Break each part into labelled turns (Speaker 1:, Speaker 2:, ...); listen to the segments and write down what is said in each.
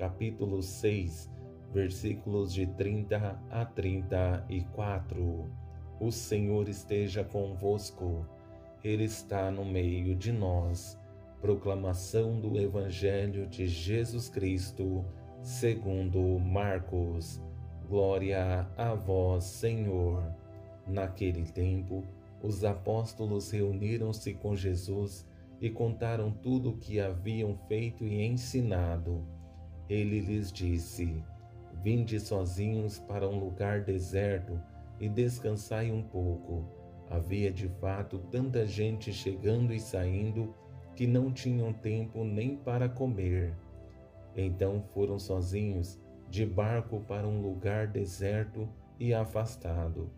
Speaker 1: capítulo 6, versículos de 30 a 34. O Senhor esteja convosco, Ele está no meio de nós. Proclamação do Evangelho de Jesus Cristo, segundo Marcos. Glória a vós, Senhor. Naquele tempo, os apóstolos reuniram-se com Jesus e contaram tudo o que haviam feito e ensinado ele lhes disse: Vinde sozinhos para um lugar deserto e descansai um pouco. Havia de fato tanta gente chegando e saindo que não tinham tempo nem para comer. Então foram sozinhos de barco para um lugar deserto e afastado.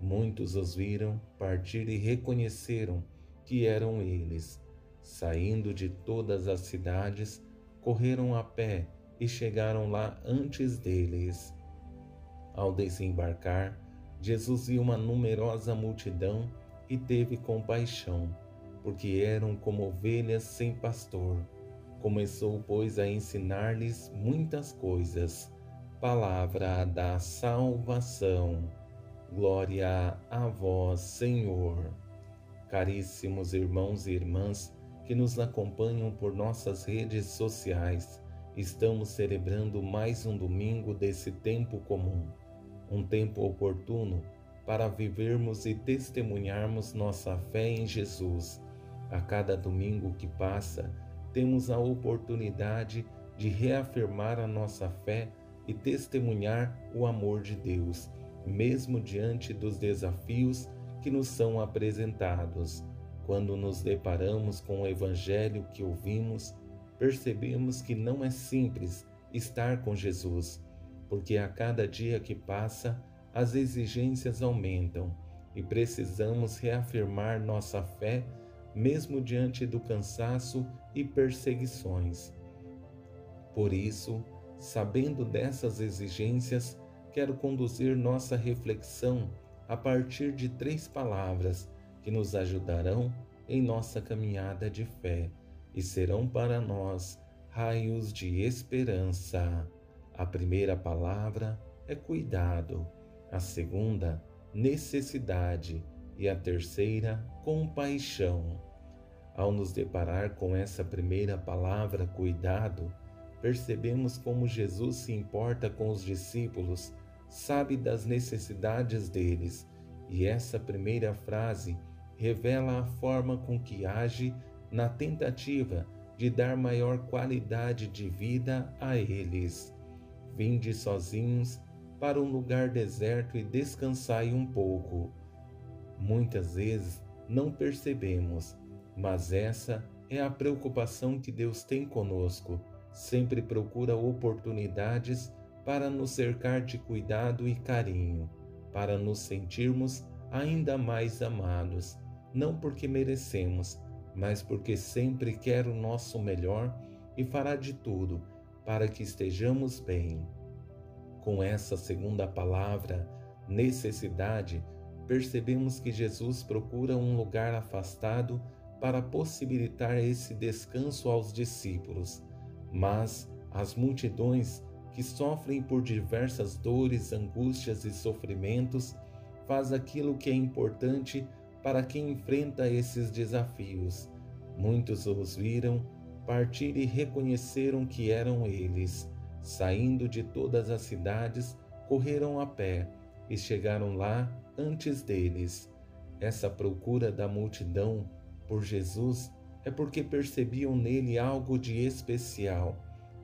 Speaker 1: Muitos os viram partir e reconheceram que eram eles. Saindo de todas as cidades, correram a pé e chegaram lá antes deles. Ao desembarcar, Jesus viu uma numerosa multidão e teve compaixão, porque eram como ovelhas sem pastor. Começou, pois, a ensinar-lhes muitas coisas. Palavra da salvação. Glória a vós, Senhor. Caríssimos irmãos e irmãs que nos acompanham por nossas redes sociais, estamos celebrando mais um domingo desse tempo comum, um tempo oportuno para vivermos e testemunharmos nossa fé em Jesus. A cada domingo que passa, temos a oportunidade de reafirmar a nossa fé e testemunhar o amor de Deus, mesmo diante dos desafios que nos são apresentados. Quando nos deparamos com o Evangelho que ouvimos, percebemos que não é simples estar com Jesus, porque a cada dia que passa, as exigências aumentam e precisamos reafirmar nossa fé mesmo diante do cansaço e perseguições. Por isso, sabendo dessas exigências, quero conduzir nossa reflexão a partir de três palavras que nos ajudarão em nossa caminhada de fé e serão para nós raios de esperança. A primeira palavra é cuidado, a segunda, necessidade e a terceira, compaixão. Ao nos deparar com essa primeira palavra, cuidado, percebemos como Jesus se importa com os discípulos, sabe das necessidades deles, e essa primeira frase revela a forma com que age na tentativa de dar maior qualidade de vida a eles. Vinde sozinhos para um lugar deserto e descansai um pouco. Muitas vezes não percebemos, mas essa é a preocupação que Deus tem conosco. Sempre procura oportunidades para nos cercar de cuidado e carinho, para nos sentirmos ainda mais amados, não porque merecemos, mas porque sempre quer o nosso melhor e fará de tudo para que estejamos bem. Com essa segunda palavra, necessidade, percebemos que Jesus procura um lugar afastado para possibilitar esse descanso aos discípulos, mas as multidões que sofrem por diversas dores, angústias e sofrimentos faz aquilo que é importante para quem enfrenta esses desafios. Muitos os viram partir e reconheceram que eram eles. Saindo de todas as cidades, correram a pé e chegaram lá antes deles. Essa procura da multidão por Jesus é porque percebiam nele algo de especial,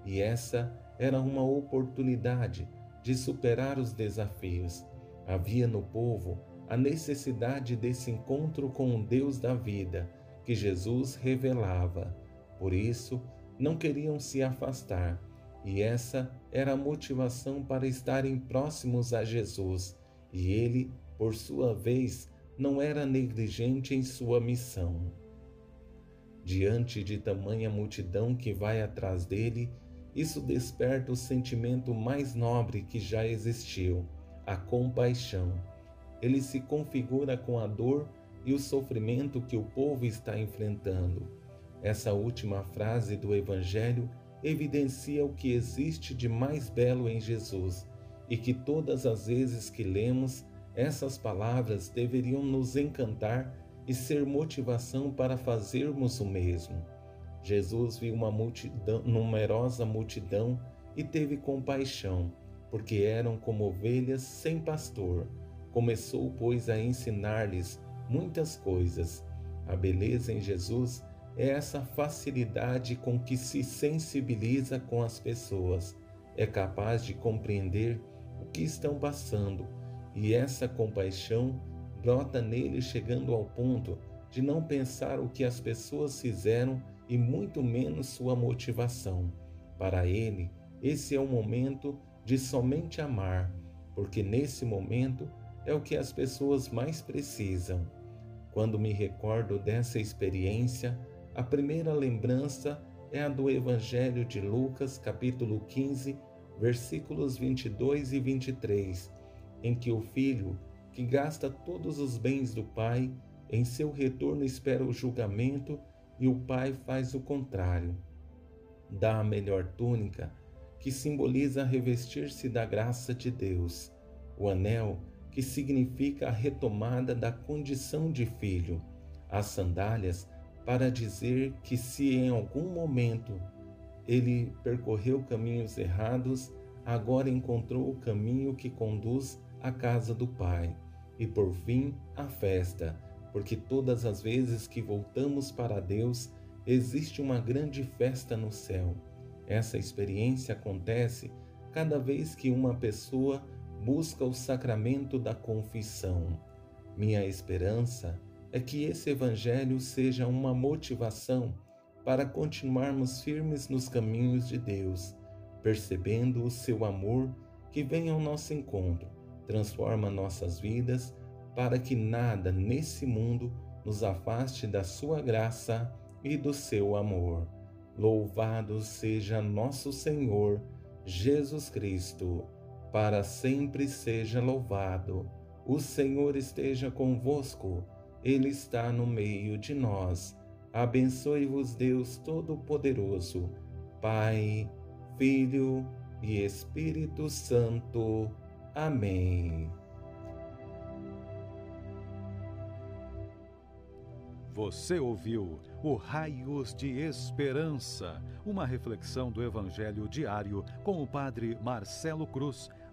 Speaker 1: e essa era uma oportunidade de superar os desafios. Havia no povo a necessidade desse encontro com o Deus da vida que Jesus revelava. Por isso, não queriam se afastar E essa era a motivação para estarem próximos a Jesus, e ele, por sua vez, não era negligente em sua missão. Diante de tamanha multidão que vai atrás dele, isso desperta o sentimento mais nobre que já existiu, a compaixão. Ele se configura com a dor e o sofrimento que o povo está enfrentando. Essa última frase do Evangelho evidencia o que existe de mais belo em Jesus e que todas as vezes que lemos essas palavras deveriam nos encantar e ser motivação para fazermos o mesmo. Jesus viu uma multidão, numerosa multidão e teve compaixão, porque eram como ovelhas sem pastor. Começou, pois, a ensinar-lhes muitas coisas. A beleza em Jesus é essa facilidade com que se sensibiliza com as pessoas, é capaz de compreender o que estão passando e essa compaixão brota nele, chegando ao ponto de não pensar o que as pessoas fizeram e muito menos sua motivação. Para ele, esse é o momento de somente amar, porque nesse momento é o que as pessoas mais precisam. Quando me recordo dessa experiência, a primeira lembrança é a do Evangelho de Lucas, capítulo 15, versículos 22 e 23 em que o filho, que gasta todos os bens do pai, em seu retorno espera o julgamento e o pai faz o contrário. Dá a melhor túnica, que simboliza revestir-se da graça de Deus, o anel, que significa a retomada da condição de filho, as sandálias, para dizer que se em algum momento ele percorreu caminhos errados, agora encontrou o caminho que conduz a casa do Pai e por fim a festa, porque todas as vezes que voltamos para Deus, existe uma grande festa no céu. Essa experiência acontece cada vez que uma pessoa busca o sacramento da confissão. Minha esperança é que esse Evangelho seja uma motivação para continuarmos firmes nos caminhos de Deus, percebendo o seu amor que vem ao nosso encontro transforma nossas vidas para que nada nesse mundo nos afaste da sua graça e do seu amor. Louvado seja nosso Senhor Jesus Cristo, para sempre seja louvado. O Senhor esteja convosco, Ele está no meio de nós. Abençoe-vos, Deus Todo-Poderoso, Pai, Filho e Espírito Santo. Amém.
Speaker 2: Você ouviu o Raios de Esperança, uma reflexão do Evangelho diário com o Padre Marcelo Cruz,